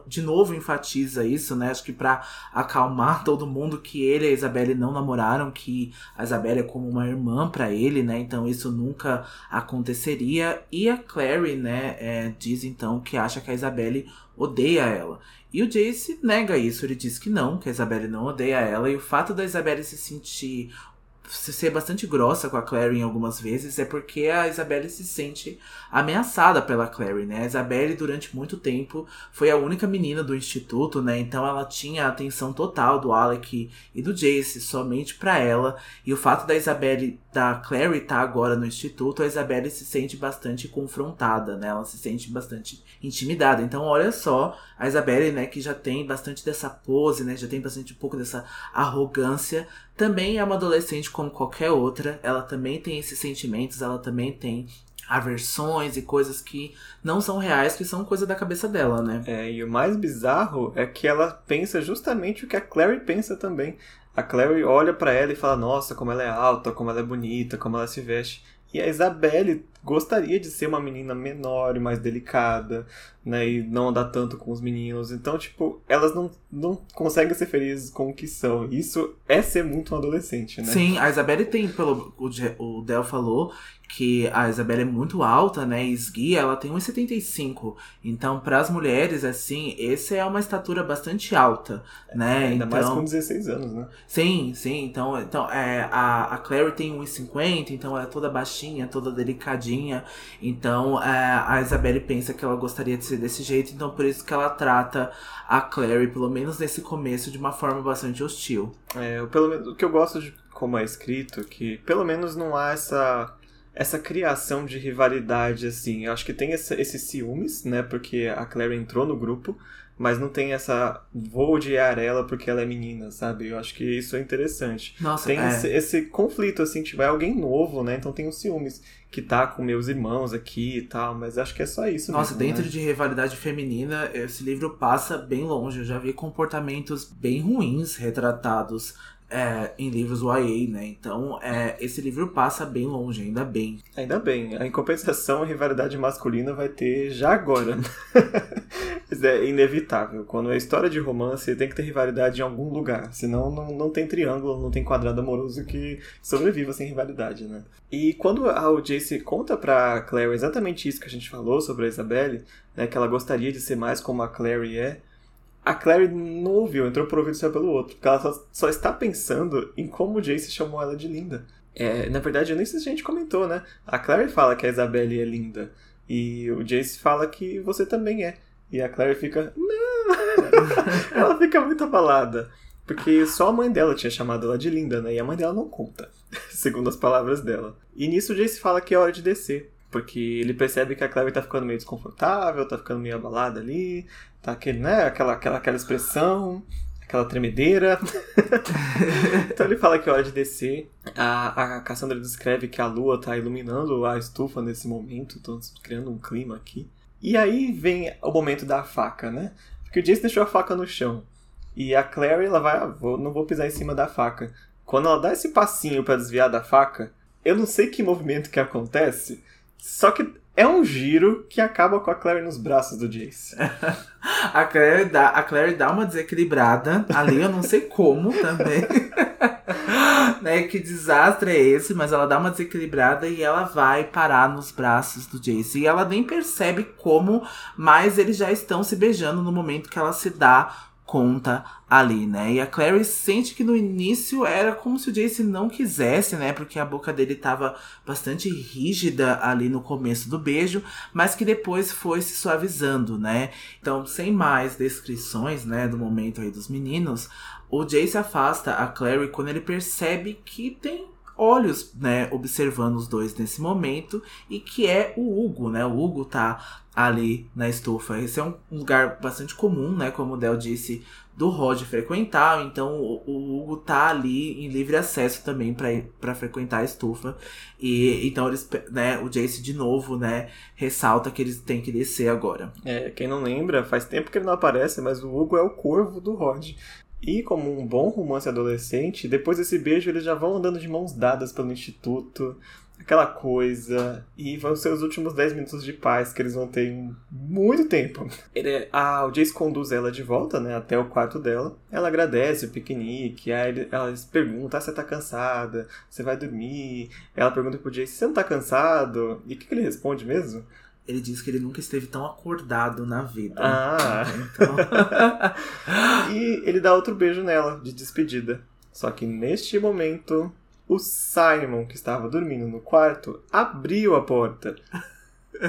de novo enfatiza isso, né? Acho que pra acalmar *laughs* todo mundo que ele e a Isabelle não namoraram, que a Isabelle é como uma irmã pra ele, né? Então isso nunca aconteceria. E a Clary, né, é, diz então que acha que a Isabelle odeia ela. E o Jace nega isso, ele diz que não, que a Isabelle não odeia ela. E o fato da Isabelle se sentir se ser bastante grossa com a Clary em algumas vezes é porque a Isabelle se sente ameaçada pela Clary, né? A Isabelle durante muito tempo foi a única menina do instituto, né? Então ela tinha a atenção total do Alec e do Jace somente pra ela. E o fato da Isabelle, da Clary estar agora no instituto, a Isabelle se sente bastante confrontada, né? Ela se sente bastante intimidada. Então olha só, a Isabelle, né, que já tem bastante dessa pose, né? Já tem bastante um pouco dessa arrogância, também é uma adolescente como qualquer outra. Ela também tem esses sentimentos, ela também tem aversões e coisas que não são reais, que são coisa da cabeça dela, né? É, e o mais bizarro é que ela pensa justamente o que a Clary pensa também. A Clary olha pra ela e fala: Nossa, como ela é alta, como ela é bonita, como ela se veste. E a Isabelle gostaria de ser uma menina menor e mais delicada, né? E não andar tanto com os meninos. Então, tipo, elas não, não conseguem ser felizes com o que são. Isso é ser muito um adolescente, né? Sim, a Isabelle tem, pelo o, Del falou, que a Isabelle é muito alta, né? E esguia, ela tem 1,75. Então, para as mulheres, assim, essa é uma estatura bastante alta, né? Ainda então, mais com 16 anos, né? Sim, sim. Então, então é, a, a Clary tem 1,50, então ela é toda baixinha, toda delicadinha. Então é, a Isabelle pensa que ela gostaria de ser desse jeito, então por isso que ela trata a Clary, pelo menos nesse começo, de uma forma bastante hostil. É, pelo menos, o que eu gosto de como é escrito, que pelo menos não há essa essa criação de rivalidade, assim. Eu acho que tem esse, esses ciúmes, né? Porque a Clary entrou no grupo, mas não tem essa vou odiar ela porque ela é menina, sabe? Eu acho que isso é interessante. Nossa, tem é. esse, esse conflito, assim, tiver alguém novo, né? Então tem os ciúmes que tá com meus irmãos aqui e tal, mas acho que é só isso. Nossa, mesmo, dentro né? de rivalidade feminina, esse livro passa bem longe. Eu já vi comportamentos bem ruins retratados é, em livros YA, né? Então, é, esse livro passa bem longe, ainda bem. Ainda bem. Em compensação, a rivalidade masculina vai ter já agora. *laughs* Mas é inevitável. Quando é história de romance, tem que ter rivalidade em algum lugar. Senão não, não tem triângulo, não tem quadrado amoroso que sobreviva sem rivalidade, né? E quando a o Jace conta pra Clary exatamente isso que a gente falou sobre a Isabelle, né? Que ela gostaria de ser mais como a Clary é. A Clary não ouviu, entrou por ouvido só pelo outro. Porque ela só, só está pensando em como o Jace chamou ela de linda. É, na verdade, eu nem sei se a gente comentou, né? A Clary fala que a Isabelle é linda. E o Jace fala que você também é. E a Clary fica. Não! *laughs* ela fica muito abalada. Porque só a mãe dela tinha chamado ela de linda, né? E a mãe dela não conta, *laughs* segundo as palavras dela. E nisso o Jace fala que é hora de descer. Porque ele percebe que a Clary tá ficando meio desconfortável, tá ficando meio abalada ali, tá aquele, né? Aquela, aquela, aquela expressão, aquela tremedeira. *laughs* então ele fala que é hora de descer. A, a Cassandra descreve que a lua tá iluminando a estufa nesse momento, então criando um clima aqui. E aí vem o momento da faca, né? Porque o Jace deixou a faca no chão. E a Clary, ela vai, ah, vou, não vou pisar em cima da faca. Quando ela dá esse passinho para desviar da faca, eu não sei que movimento que acontece, só que é um giro que acaba com a Clary nos braços do Jace. *laughs* A Clary dá, a Clary dá uma desequilibrada ali, eu não sei como também. *laughs* né, que desastre é esse, mas ela dá uma desequilibrada e ela vai parar nos braços do Jace. E ela nem percebe como, mas eles já estão se beijando no momento que ela se dá conta ali, né? E a Clary sente que no início era como se o Jace não quisesse, né? Porque a boca dele tava bastante rígida ali no começo do beijo, mas que depois foi se suavizando, né? Então, sem mais descrições, né, do momento aí dos meninos, o Jace afasta a Clary quando ele percebe que tem olhos, né, observando os dois nesse momento e que é o Hugo, né? O Hugo tá ali na estufa. Esse é um lugar bastante comum, né, como o Del disse, do Rod frequentar, então o, Hugo tá ali em livre acesso também para frequentar a estufa. E então eles, né, o Jace de novo, né, ressalta que eles têm que descer agora. É, quem não lembra, faz tempo que ele não aparece, mas o Hugo é o corvo do Rod. E como um bom romance adolescente, depois desse beijo eles já vão andando de mãos dadas pelo instituto, aquela coisa, e vão ser os últimos 10 minutos de paz que eles vão ter em muito tempo. Ele, a, o Jace conduz ela de volta, né, até o quarto dela. Ela agradece o piquenique, aí ele, ela pergunta, ah, você tá cansada? Você vai dormir? Ela pergunta pro Jace, você não tá cansado? E o que, que ele responde mesmo? Ele diz que ele nunca esteve tão acordado na vida. Ah! Então, *laughs* e ele dá outro beijo nela, de despedida. Só que neste momento, o Simon, que estava dormindo no quarto, abriu a porta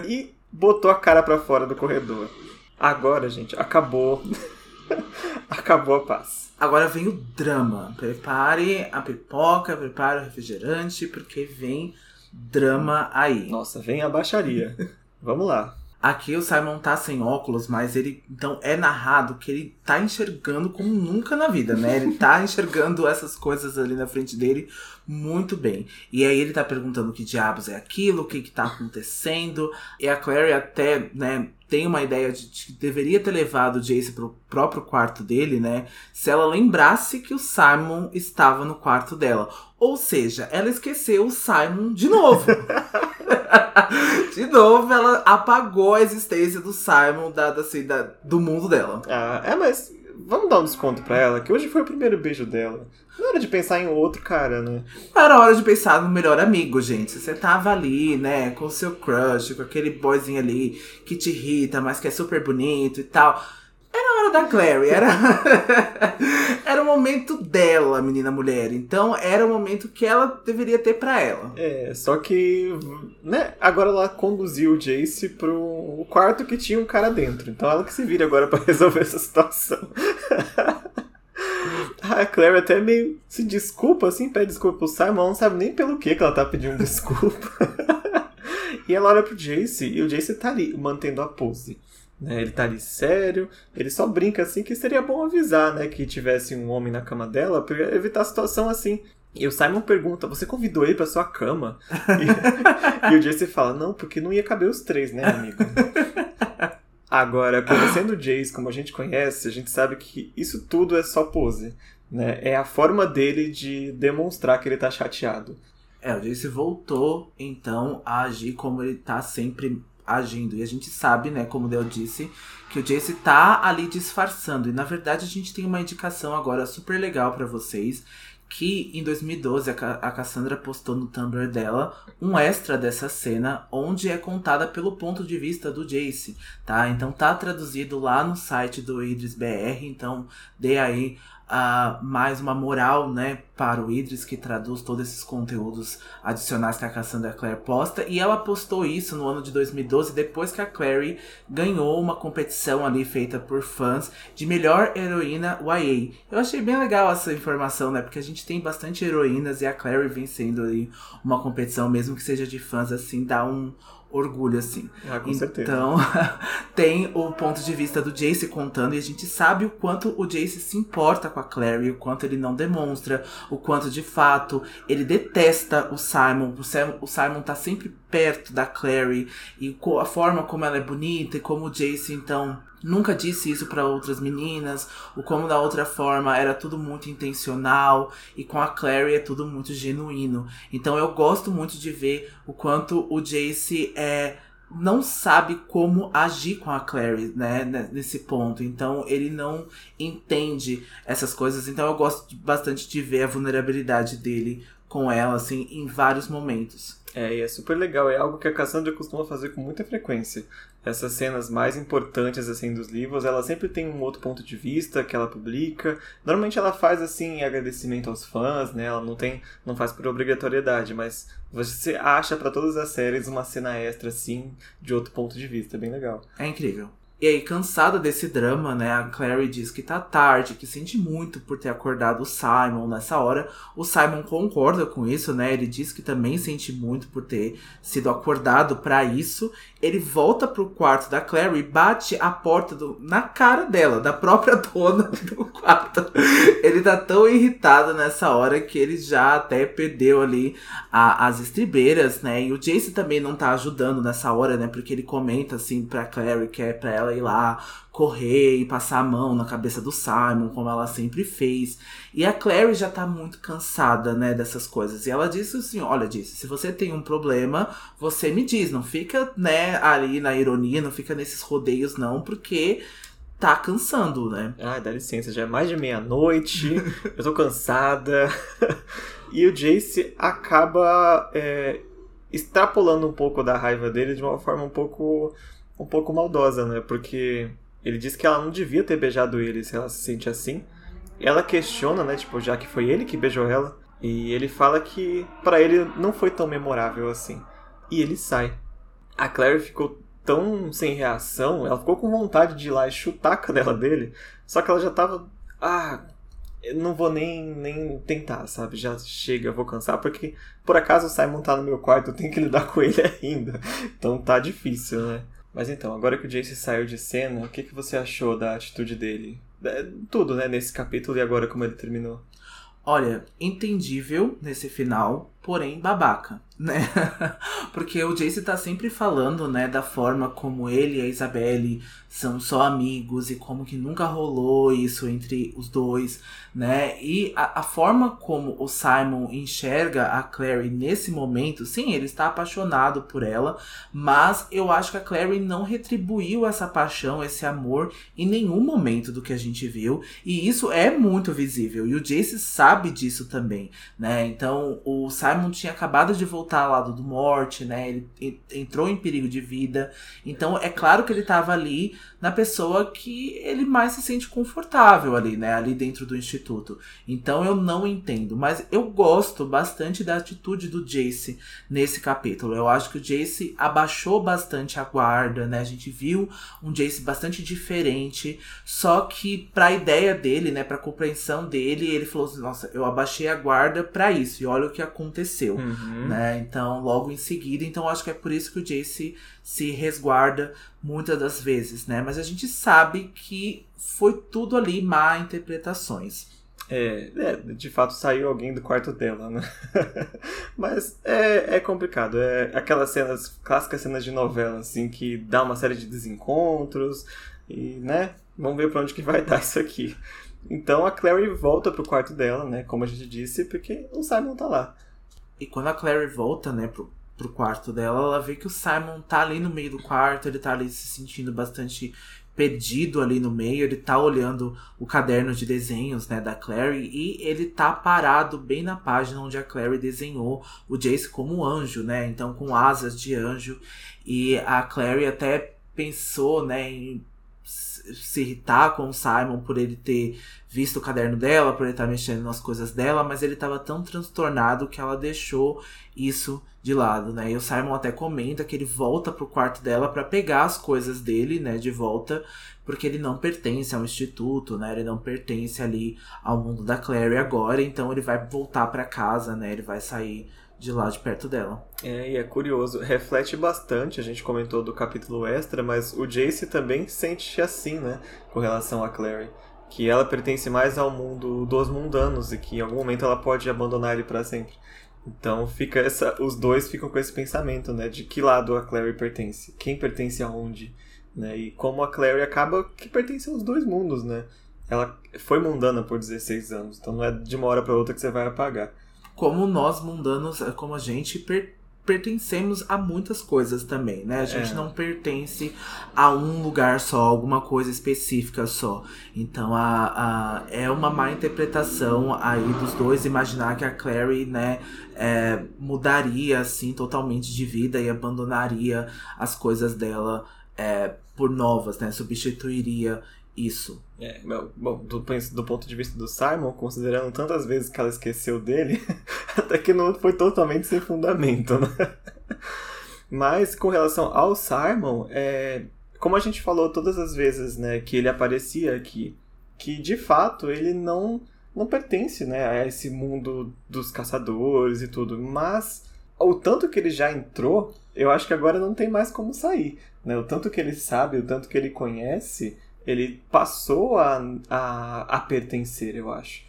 e botou a cara para fora do corredor. Agora, gente, acabou. *laughs* acabou a paz. agora vem o drama. Prepare a pipoca, prepare o refrigerante, porque vem drama aí. Nossa, vem a baixaria. Vamos lá. Aqui o Simon tá sem óculos, mas ele então é narrado que ele tá enxergando como nunca na vida, né? Ele tá *laughs* enxergando essas coisas ali na frente dele muito bem. E aí ele tá perguntando que diabos é aquilo, o que que tá acontecendo. E a Clary até, né, tem uma ideia de que deveria ter levado o Jace pro próprio quarto dele, né? Se ela lembrasse que o Simon estava no quarto dela. Ou seja, ela esqueceu o Simon de novo. *laughs* *laughs* de novo, ela apagou a existência do Simon da, assim, da, do mundo dela. Ah, é, mas vamos dar um desconto pra ela, que hoje foi o primeiro beijo dela. Não era de pensar em outro cara, né? Era hora de pensar no melhor amigo, gente. Você tava ali, né, com o seu crush, com aquele boyzinho ali que te irrita, mas que é super bonito e tal. Era a hora da Clary, era. *laughs* era o momento dela, menina mulher. Então era o momento que ela deveria ter para ela. É, só que, né, agora ela conduziu o Jace pro quarto que tinha um cara dentro. Então ela que se vira agora para *laughs* resolver essa situação. *laughs* A Claire até meio se desculpa, assim, pede desculpa pro Simon, não sabe nem pelo que que ela tá pedindo desculpa. e ela olha pro Jace e o Jace tá ali, mantendo a pose. Né? Ele tá ali sério, ele só brinca assim que seria bom avisar, né, que tivesse um homem na cama dela pra evitar a situação assim. E o Simon pergunta: Você convidou ele pra sua cama? E, *laughs* e o Jace fala: Não, porque não ia caber os três, né, amigo? Agora, conhecendo o Jace como a gente conhece, a gente sabe que isso tudo é só pose. Né? É a forma dele de demonstrar que ele tá chateado. É, o Jace voltou, então, a agir como ele tá sempre agindo. E a gente sabe, né, como o Del disse, que o Jace tá ali disfarçando. E na verdade a gente tem uma indicação agora super legal para vocês. Que em 2012 a, a Cassandra postou no Tumblr dela um extra dessa cena, onde é contada pelo ponto de vista do Jace, tá? Então tá traduzido lá no site do Idris BR, então dê aí uh, mais uma moral, né, para o Idris, que traduz todos esses conteúdos adicionais que a Cassandra Clare posta. E ela postou isso no ano de 2012, depois que a Clary ganhou uma competição ali feita por fãs de melhor heroína YA. Eu achei bem legal essa informação, né, porque a gente tem bastante heroínas e a Clary vencendo ali uma competição, mesmo que seja de fãs, assim, dá um orgulho, assim. Ah, com então, certeza. *laughs* tem o ponto de vista do Jace contando e a gente sabe o quanto o Jace se importa com a Clary, o quanto ele não demonstra, o quanto de fato ele detesta o Simon. O Simon tá sempre perto da Clary e a forma como ela é bonita e como o Jace então nunca disse isso para outras meninas, o como da outra forma era tudo muito intencional e com a Clary é tudo muito genuíno. Então eu gosto muito de ver o quanto o Jace é não sabe como agir com a Clary, né, nesse ponto. Então ele não entende essas coisas. Então eu gosto bastante de ver a vulnerabilidade dele com ela, assim, em vários momentos. É, e é super legal. É algo que a Cassandra costuma fazer com muita frequência. Essas cenas mais importantes, assim, dos livros, ela sempre tem um outro ponto de vista que ela publica. Normalmente ela faz, assim, agradecimento aos fãs, né? Ela não tem, não faz por obrigatoriedade, mas você acha para todas as séries uma cena extra, assim, de outro ponto de vista. É bem legal. É incrível. E aí, cansada desse drama, né, a Clary diz que tá tarde, que sente muito por ter acordado o Simon nessa hora. O Simon concorda com isso, né? Ele diz que também sente muito por ter sido acordado para isso. Ele volta pro quarto da Clary e bate a porta do, na cara dela, da própria *laughs* dona do quarto. Ele tá tão irritado nessa hora que ele já até perdeu ali a, as estribeiras, né? E o Jace também não tá ajudando nessa hora, né? Porque ele comenta assim pra Clary que é pra ela ela ir lá correr e passar a mão na cabeça do Simon, como ela sempre fez. E a Clary já tá muito cansada, né, dessas coisas. E ela disse assim: olha, disse, se você tem um problema, você me diz, não fica, né, ali na ironia, não fica nesses rodeios, não, porque tá cansando, né? Ah, dá licença, já é mais de meia-noite, eu tô cansada. *laughs* e o Jace acaba é, extrapolando um pouco da raiva dele de uma forma um pouco um pouco maldosa, né? Porque ele diz que ela não devia ter beijado ele se ela se sente assim. Ela questiona, né? Tipo, já que foi ele que beijou ela. E ele fala que para ele não foi tão memorável assim. E ele sai. A Claire ficou tão sem reação, ela ficou com vontade de ir lá e chutar a canela dele. Só que ela já tava. Ah, não vou nem, nem tentar, sabe? Já chega, vou cansar, porque por acaso o Simon tá no meu quarto, eu tenho que lidar *laughs* com ele ainda. Então tá difícil, né? Mas então, agora que o Jace saiu de cena, o que, que você achou da atitude dele? Tudo, né, nesse capítulo e agora como ele terminou. Olha, entendível nesse final, porém babaca, né? *laughs* Porque o Jace tá sempre falando, né, da forma como ele e a Isabelle são só amigos e como que nunca rolou isso entre os dois, né? E a, a forma como o Simon enxerga a Clary nesse momento, sim, ele está apaixonado por ela, mas eu acho que a Clary não retribuiu essa paixão, esse amor em nenhum momento do que a gente viu, e isso é muito visível, e o Jace sabe disso também, né? Então, o Simon tinha acabado de voltar voltar ao lado do morte, né? Ele entrou em perigo de vida. Então é claro que ele estava ali na pessoa que ele mais se sente confortável ali, né? Ali dentro do instituto. Então eu não entendo. Mas eu gosto bastante da atitude do Jace nesse capítulo. Eu acho que o Jace abaixou bastante a guarda, né? A gente viu um Jace bastante diferente. Só que pra ideia dele, né? Pra compreensão dele, ele falou assim: nossa, eu abaixei a guarda para isso. E olha o que aconteceu, uhum. né? Então, logo em seguida. Então, acho que é por isso que o Jace se resguarda muitas das vezes, né? Mas a gente sabe que foi tudo ali má interpretações. É, é, de fato saiu alguém do quarto dela, né? *laughs* Mas é, é complicado. É aquelas cenas, clássicas cenas de novela, assim, que dá uma série de desencontros e, né? Vamos ver pra onde que vai *laughs* dar isso aqui. Então a Clary volta pro quarto dela, né? Como a gente disse, porque o Simon tá lá. E quando a Clary volta, né, pro, pro quarto dela, ela vê que o Simon tá ali no meio do quarto, ele tá ali se sentindo bastante perdido ali no meio, ele tá olhando o caderno de desenhos, né, da Clary, e ele tá parado bem na página onde a Clary desenhou o Jace como anjo, né, então com asas de anjo, e a Clary até pensou, né, em se irritar com o Simon por ele ter visto o caderno dela, por ele estar tá mexendo nas coisas dela, mas ele estava tão transtornado que ela deixou isso de lado, né? E o Simon até comenta que ele volta pro quarto dela para pegar as coisas dele, né, de volta, porque ele não pertence ao instituto, né? Ele não pertence ali ao mundo da Clary agora, então ele vai voltar para casa, né? Ele vai sair de lá de perto dela. É, e é curioso, reflete bastante, a gente comentou do capítulo extra, mas o Jace também sente assim, né, com relação a Clary, que ela pertence mais ao mundo dos mundanos e que em algum momento ela pode abandonar ele para sempre. Então fica essa, os dois ficam com esse pensamento, né, de que lado a Clary pertence, quem pertence aonde, né, e como a Clary acaba que pertence aos dois mundos, né. Ela foi mundana por 16 anos, então não é de uma hora para outra que você vai apagar como nós mundanos, é como a gente per pertencemos a muitas coisas também, né? A gente é. não pertence a um lugar só, alguma coisa específica só. Então a, a, é uma má interpretação aí dos dois imaginar que a Clary, né, é, mudaria assim totalmente de vida e abandonaria as coisas dela é, por novas, né? Substituiria isso. É, bom, do, do, ponto de vista do Simon, considerando tantas vezes que ela esqueceu dele, *laughs* até que não foi totalmente sem fundamento, né? Mas com relação ao Simon, é, como a gente falou todas as vezes, né, que ele aparecia aqui, que de fato ele não não pertence, né, a esse mundo dos caçadores e tudo, mas o tanto que ele já entrou, eu acho que agora não tem mais como sair, né? O tanto que ele sabe, o tanto que ele conhece, ele passou a, a, a pertencer, eu acho.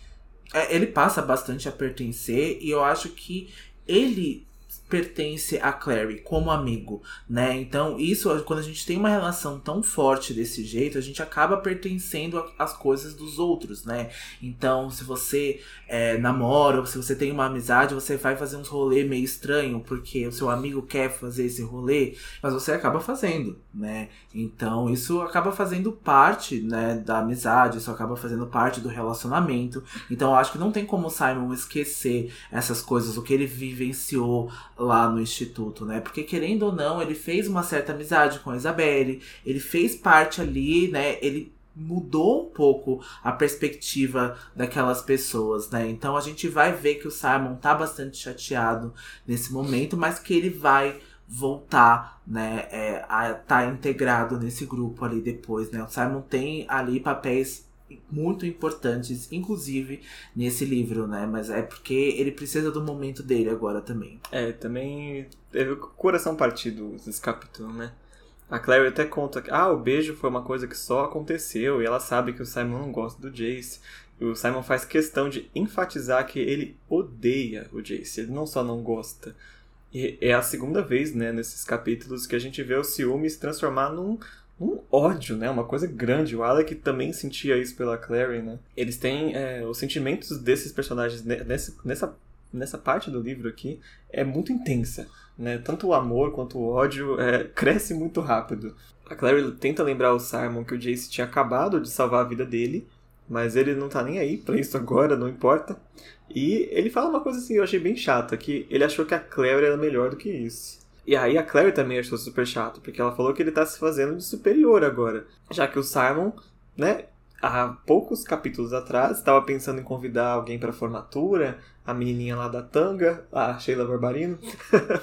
É, ele passa bastante a pertencer e eu acho que ele pertence a Clary como amigo, né? Então, isso, quando a gente tem uma relação tão forte desse jeito, a gente acaba pertencendo às coisas dos outros, né? Então, se você é, namora, ou se você tem uma amizade, você vai fazer uns rolê meio estranho, porque o seu amigo quer fazer esse rolê, mas você acaba fazendo, né? Então, isso acaba fazendo parte, né, da amizade, isso acaba fazendo parte do relacionamento. Então, eu acho que não tem como o Simon esquecer essas coisas, o que ele vivenciou lá no instituto, né? Porque querendo ou não, ele fez uma certa amizade com a Isabelle, ele fez parte ali, né? Ele mudou um pouco a perspectiva daquelas pessoas, né? Então a gente vai ver que o Simon tá bastante chateado nesse momento, mas que ele vai voltar, né, é, a estar tá integrado nesse grupo ali depois, né? O Simon tem ali papéis muito importantes, inclusive nesse livro, né? Mas é porque ele precisa do momento dele agora também. É, também teve o coração partido nesse capítulo, né? A Clary até conta que ah, o beijo foi uma coisa que só aconteceu e ela sabe que o Simon não gosta do Jace. E o Simon faz questão de enfatizar que ele odeia o Jace, ele não só não gosta. E é a segunda vez, né, nesses capítulos que a gente vê o ciúme se transformar num, um ódio, né? Uma coisa grande. O Alec também sentia isso pela Clary, né? Eles têm é, os sentimentos desses personagens nessa, nessa, nessa parte do livro aqui é muito intensa, né? Tanto o amor quanto o ódio é, cresce muito rápido. A Clary tenta lembrar o Simon que o Jace tinha acabado de salvar a vida dele, Mas ele não tá nem aí pra isso agora, não importa. E ele fala uma coisa assim, eu achei bem chata, que ele achou que a Claire era melhor do que isso. E aí a Claire também achou super chato, porque ela falou que ele tá se fazendo de superior agora. Já que o Simon, né, há poucos capítulos atrás, estava pensando em convidar alguém para formatura, a menininha lá da tanga, a Sheila Barbarino,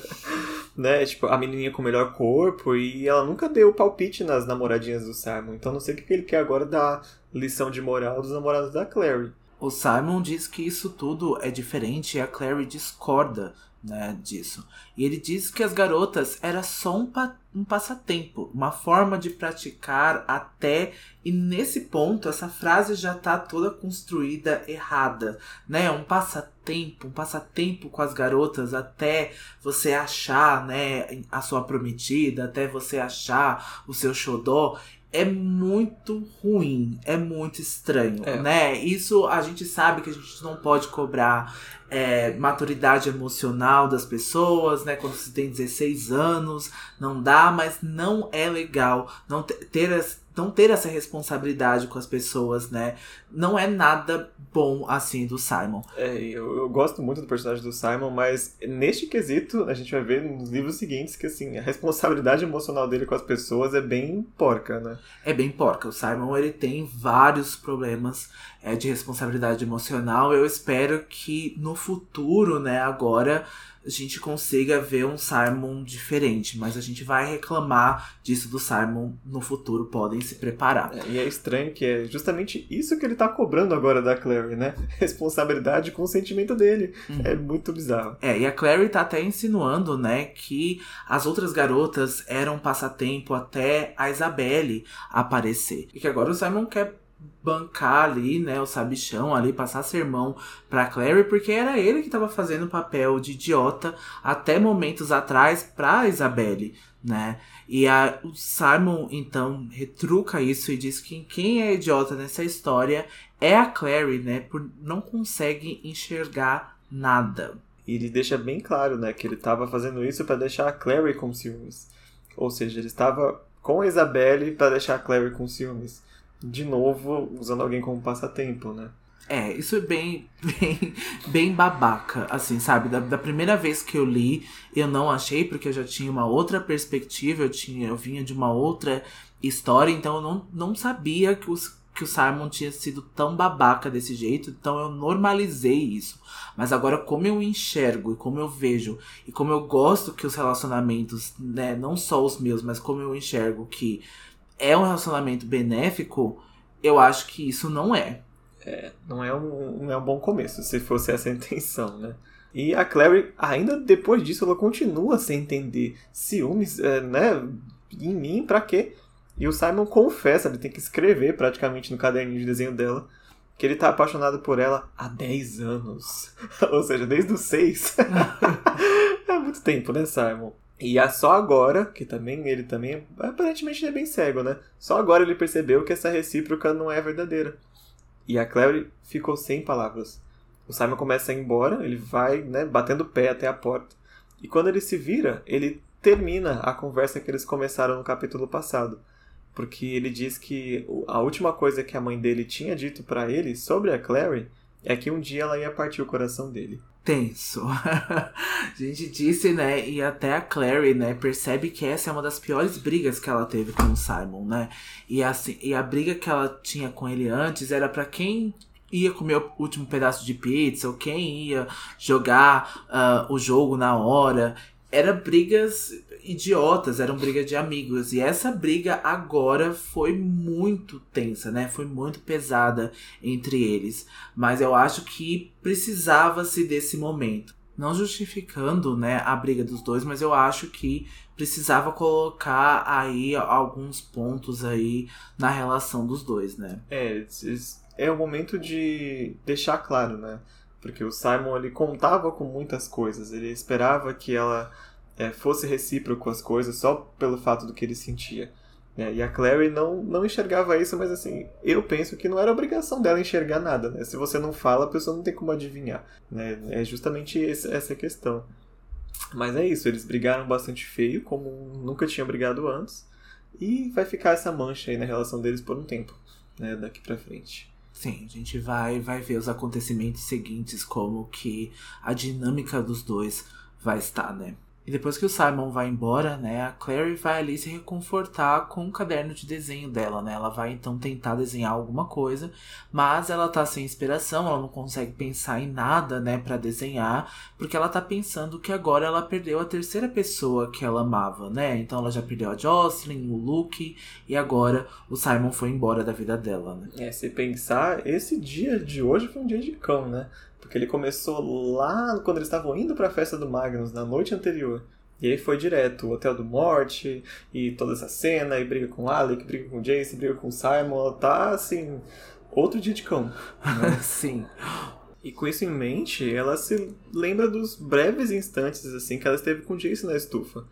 *laughs* né, tipo, a menininha com o melhor corpo, e ela nunca deu palpite nas namoradinhas do Simon, então não sei o que ele quer agora dar lição de moral dos namorados da Clary. O Simon diz que isso tudo é diferente e a Clary discorda né, disso. E ele diz que as garotas era só um, pa um passatempo, uma forma de praticar até. E nesse ponto, essa frase já tá toda construída errada, né? Um passatempo, um passatempo com as garotas até você achar, né, a sua prometida, até você achar o seu xodó é muito ruim, é muito estranho, é. né? Isso a gente sabe que a gente não pode cobrar é, maturidade emocional das pessoas, né? Quando você tem 16 anos, não dá, mas não é legal não ter, as, não ter essa responsabilidade com as pessoas, né? Não é nada bom assim do Simon. É, eu, eu, gosto muito do personagem do Simon, mas neste quesito a gente vai ver nos livros seguintes que assim, a responsabilidade emocional dele com as pessoas é bem porca, né? É bem porca. O Simon ele tem vários problemas é, de responsabilidade emocional. Eu espero que no futuro, né, agora a gente consiga ver um Simon diferente, mas a gente vai reclamar disso do Simon no futuro, podem se preparar. É, e é estranho que é justamente isso que ele tá cobrando agora da Clary, né? *laughs* Responsabilidade com o sentimento dele. Uhum. É muito bizarro. É, e a Clary tá até insinuando, né, que as outras garotas eram passatempo até a Isabelle aparecer. E que agora o Simon quer bancar ali, né, o sabichão ali, passar sermão pra Clary, porque era ele que tava fazendo o papel de idiota até momentos atrás pra Isabelle, né? E a, o Simon, então, retruca isso e diz que quem é idiota nessa história é a Clary, né, por não consegue enxergar nada. E ele deixa bem claro, né, que ele tava fazendo isso para deixar a Clary com ciúmes. Ou seja, ele estava com a Isabelle para deixar a Clary com ciúmes de novo, usando alguém como passatempo, né? É, isso é bem, bem, bem babaca, assim, sabe? Da, da, primeira vez que eu li, eu não achei, porque eu já tinha uma outra perspectiva, eu tinha, eu vinha de uma outra história, então eu não, não sabia que, os, que o Simon tinha sido tão babaca desse jeito, então eu normalizei isso. Mas agora, como eu enxergo e como eu vejo, e como eu gosto que os relacionamentos, né, não só os meus, mas como eu enxergo que é um relacionamento benéfico, eu acho que isso não é. É, não é um, não é um bom começo, se fosse essa a intenção, né? E a Clary, ainda depois disso, ela continua sem entender ciúmes, é, né? Em mim, pra quê? E o Simon confessa, ele tem que escrever praticamente no caderninho de desenho dela, que ele tá apaixonado por ela há 10 anos. *laughs* Ou seja, desde os 6. *laughs* é muito tempo, né, Simon? E é só agora, que também ele também, aparentemente ele é bem cego, né? Só agora ele percebeu que essa recíproca não é verdadeira. E a Clary ficou sem palavras. O Simon começa a ir embora, ele vai, né, batendo o pé até a porta. E quando ele se vira, ele termina a conversa que eles começaram no capítulo passado. Porque ele diz que a última coisa que a mãe dele tinha dito para ele sobre a Clary é que um dia ela ia partir o coração dele tenso. *laughs* a gente disse, né, e até a Clary, né, percebe que essa é uma das piores brigas que ela teve com o Simon, né? E assim, e a briga que ela tinha com ele antes era para quem ia comer o último pedaço de pizza, ou quem ia jogar uh, o jogo na hora. Era brigas idiotas, eram brigas de amigos. E essa briga agora foi muito tensa, né? Foi muito pesada entre eles. Mas eu acho que precisava-se desse momento. Não justificando, né, a briga dos dois, mas eu acho que precisava colocar aí alguns pontos aí na relação dos dois, né? É, é o momento de deixar claro, né? Porque o Simon ele contava com muitas coisas, ele esperava que ela é, fosse recíproco as coisas só pelo fato do que ele sentia. Né? E a Clary não, não enxergava isso, mas assim, eu penso que não era obrigação dela enxergar nada. Né? Se você não fala, a pessoa não tem como adivinhar. Né? É justamente esse, essa questão. Mas é isso, eles brigaram bastante feio, como nunca tinham brigado antes. E vai ficar essa mancha aí na relação deles por um tempo, né, daqui pra frente. Sim, a gente vai, vai ver os acontecimentos seguintes, como que a dinâmica dos dois vai estar, né? E depois que o Simon vai embora, né, a Clary vai ali se reconfortar com o caderno de desenho dela, né? Ela vai então tentar desenhar alguma coisa, mas ela tá sem inspiração, ela não consegue pensar em nada, né, para desenhar, porque ela tá pensando que agora ela perdeu a terceira pessoa que ela amava, né? Então ela já perdeu a Jocelyn, o Luke e agora o Simon foi embora da vida dela, né? É, se pensar, esse dia de hoje foi um dia de cão, né? Porque ele começou lá quando eles estavam indo para a festa do Magnus, na noite anterior. E aí foi direto, o Hotel do Morte, e toda essa cena, e briga com o Alec, briga com o Jace, briga com o Simon, tá assim, outro dia de cão. Né? *laughs* Sim. E com isso em mente, ela se lembra dos breves instantes assim que ela esteve com o Jace na estufa.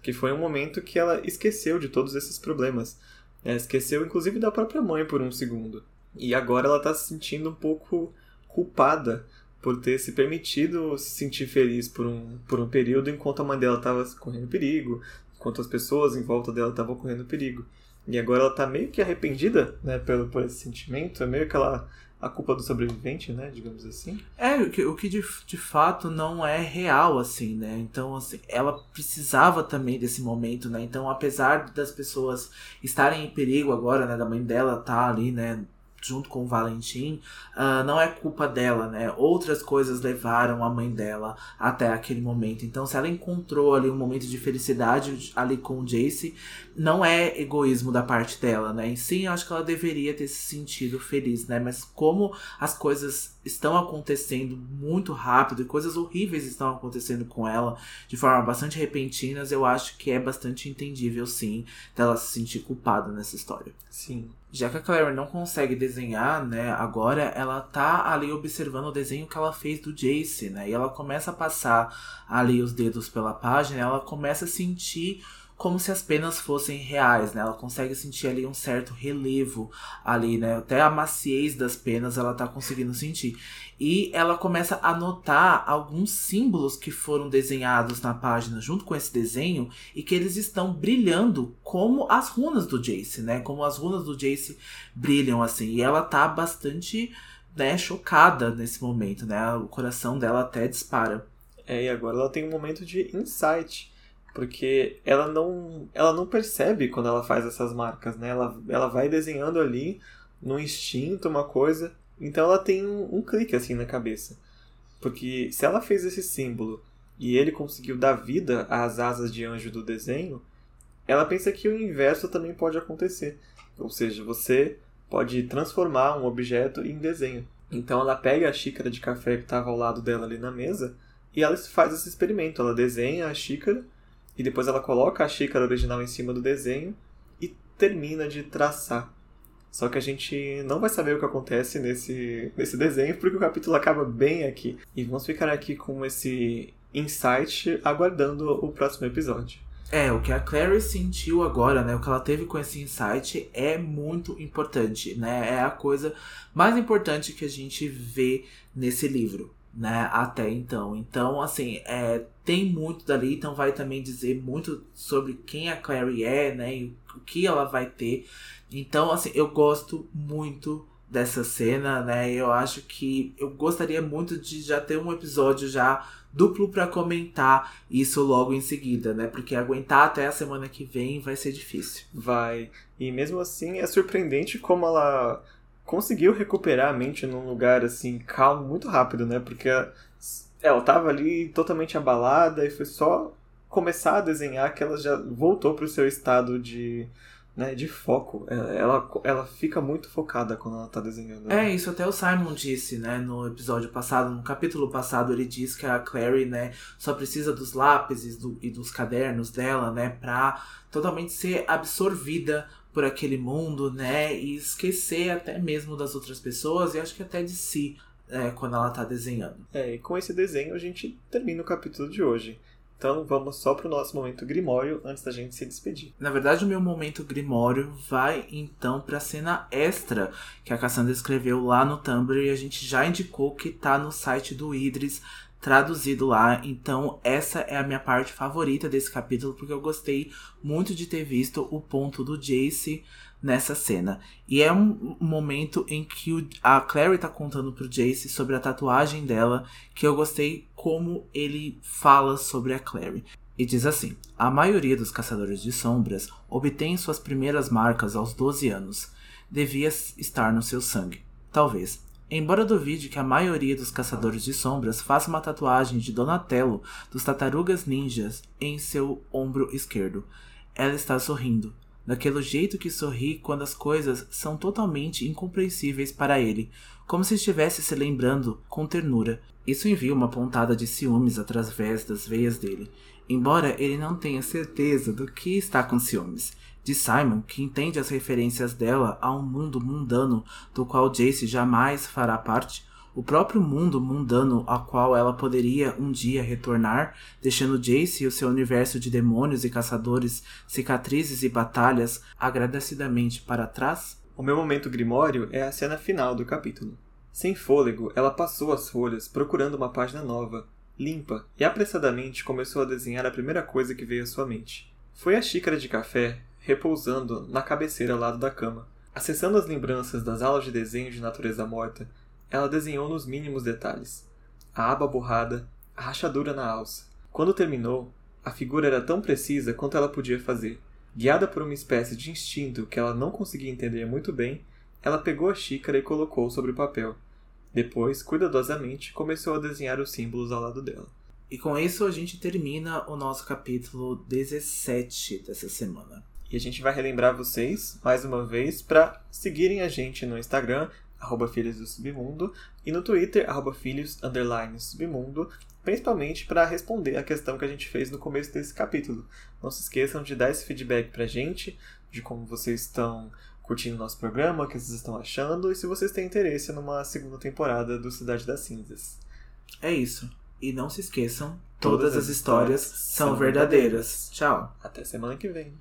Que foi um momento que ela esqueceu de todos esses problemas. Ela esqueceu inclusive da própria mãe por um segundo. E agora ela tá se sentindo um pouco culpada por ter se permitido se sentir feliz por um, por um período enquanto a mãe dela estava correndo perigo, enquanto as pessoas em volta dela estavam correndo perigo. E agora ela está meio que arrependida, né, pelo, por esse sentimento, é meio que ela, a culpa do sobrevivente, né, digamos assim. É, o que, o que de, de fato não é real, assim, né, então, assim, ela precisava também desse momento, né, então, apesar das pessoas estarem em perigo agora, né, da mãe dela tá ali, né, junto com o Valentim, uh, não é culpa dela, né? Outras coisas levaram a mãe dela até aquele momento. Então, se ela encontrou ali um momento de felicidade ali com o Jace, não é egoísmo da parte dela, né? E sim, eu acho que ela deveria ter se sentido feliz, né? Mas como as coisas estão acontecendo muito rápido e coisas horríveis estão acontecendo com ela de forma bastante repentinas, eu acho que é bastante entendível, sim, dela se sentir culpada nessa história. Sim. Já que a Claire não consegue desenhar, né, agora ela tá ali observando o desenho que ela fez do Jace, né, e ela começa a passar ali os dedos pela página, ela começa a sentir como se as penas fossem reais, né? Ela consegue sentir ali um certo relevo ali, né? Até a maciez das penas ela tá conseguindo sentir. E ela começa a notar alguns símbolos que foram desenhados na página junto com esse desenho e que eles estão brilhando como as runas do Jace, né? Como as runas do Jace brilham assim. E ela tá bastante, né, chocada nesse momento, né? O coração dela até dispara. É, e agora ela tem um momento de insight porque ela não ela não percebe quando ela faz essas marcas, né? Ela, ela vai desenhando ali no instinto uma coisa, então ela tem um, um clique assim na cabeça. Porque se ela fez esse símbolo e ele conseguiu dar vida às asas de anjo do desenho, ela pensa que o inverso também pode acontecer. Ou seja, você pode transformar um objeto em desenho. Então ela pega a xícara de café que estava ao lado dela ali na mesa e ela faz esse experimento. Ela desenha a xícara e depois ela coloca a xícara original em cima do desenho e termina de traçar. Só que a gente não vai saber o que acontece nesse, nesse desenho, porque o capítulo acaba bem aqui. E vamos ficar aqui com esse insight aguardando o próximo episódio. É, o que a Clary sentiu agora, né? O que ela teve com esse insight é muito importante, né? É a coisa mais importante que a gente vê nesse livro né, até então. Então, assim, é, tem muito dali, então vai também dizer muito sobre quem a Clary é, né, e o que ela vai ter. Então, assim, eu gosto muito dessa cena, né, eu acho que eu gostaria muito de já ter um episódio já duplo para comentar isso logo em seguida, né, porque aguentar até a semana que vem vai ser difícil. Vai. E mesmo assim é surpreendente como ela conseguiu recuperar a mente num lugar assim calmo muito rápido, né? Porque ela tava ali totalmente abalada e foi só começar a desenhar que ela já voltou para o seu estado de, né, de foco. Ela, ela fica muito focada quando ela tá desenhando. Né? É, isso até o Simon disse, né, no episódio passado, no capítulo passado, ele diz que a Clary, né, só precisa dos lápis do, e dos cadernos dela, né, pra totalmente ser absorvida por aquele mundo, né? E esquecer até mesmo das outras pessoas e acho que até de si é, quando ela tá desenhando. É, e com esse desenho a gente termina o capítulo de hoje. Então vamos só pro nosso momento Grimório antes da gente se despedir. Na verdade, o meu momento Grimório vai então pra cena extra que a Cassandra escreveu lá no Tumblr e a gente já indicou que tá no site do Idris traduzido lá. Então, essa é a minha parte favorita desse capítulo, porque eu gostei muito de ter visto o ponto do Jace nessa cena. E é um momento em que a Clary tá contando pro Jace sobre a tatuagem dela, que eu gostei como ele fala sobre a Clary. E diz assim: A maioria dos caçadores de sombras obtém suas primeiras marcas aos 12 anos. Devia estar no seu sangue. Talvez. Embora duvide que a maioria dos caçadores de sombras faça uma tatuagem de Donatello dos Tartarugas Ninjas em seu ombro esquerdo, ela está sorrindo, daquele jeito que sorri quando as coisas são totalmente incompreensíveis para ele, como se estivesse se lembrando com ternura. Isso envia uma pontada de ciúmes através das veias dele, embora ele não tenha certeza do que está com ciúmes de Simon, que entende as referências dela a um mundo mundano do qual Jace jamais fará parte, o próprio mundo mundano ao qual ela poderia um dia retornar, deixando Jace e o seu universo de demônios e caçadores, cicatrizes e batalhas agradecidamente para trás? O meu momento grimório é a cena final do capítulo. Sem fôlego, ela passou as folhas procurando uma página nova, limpa, e apressadamente começou a desenhar a primeira coisa que veio à sua mente. Foi a xícara de café repousando na cabeceira ao lado da cama. Acessando as lembranças das aulas de desenho de natureza morta, ela desenhou nos mínimos detalhes. A aba borrada, a rachadura na alça. Quando terminou, a figura era tão precisa quanto ela podia fazer. Guiada por uma espécie de instinto que ela não conseguia entender muito bem, ela pegou a xícara e colocou sobre o papel. Depois, cuidadosamente, começou a desenhar os símbolos ao lado dela. E com isso a gente termina o nosso capítulo 17 dessa semana. E a gente vai relembrar vocês, mais uma vez, para seguirem a gente no Instagram, arroba Filhos do Submundo, e no Twitter, arroba Filhos Submundo, principalmente para responder a questão que a gente fez no começo desse capítulo. Não se esqueçam de dar esse feedback pra gente, de como vocês estão curtindo nosso programa, o que vocês estão achando, e se vocês têm interesse numa segunda temporada do Cidade das Cinzas. É isso. E não se esqueçam, todas, todas as histórias, histórias são verdadeiras. verdadeiras. Tchau. Até semana que vem.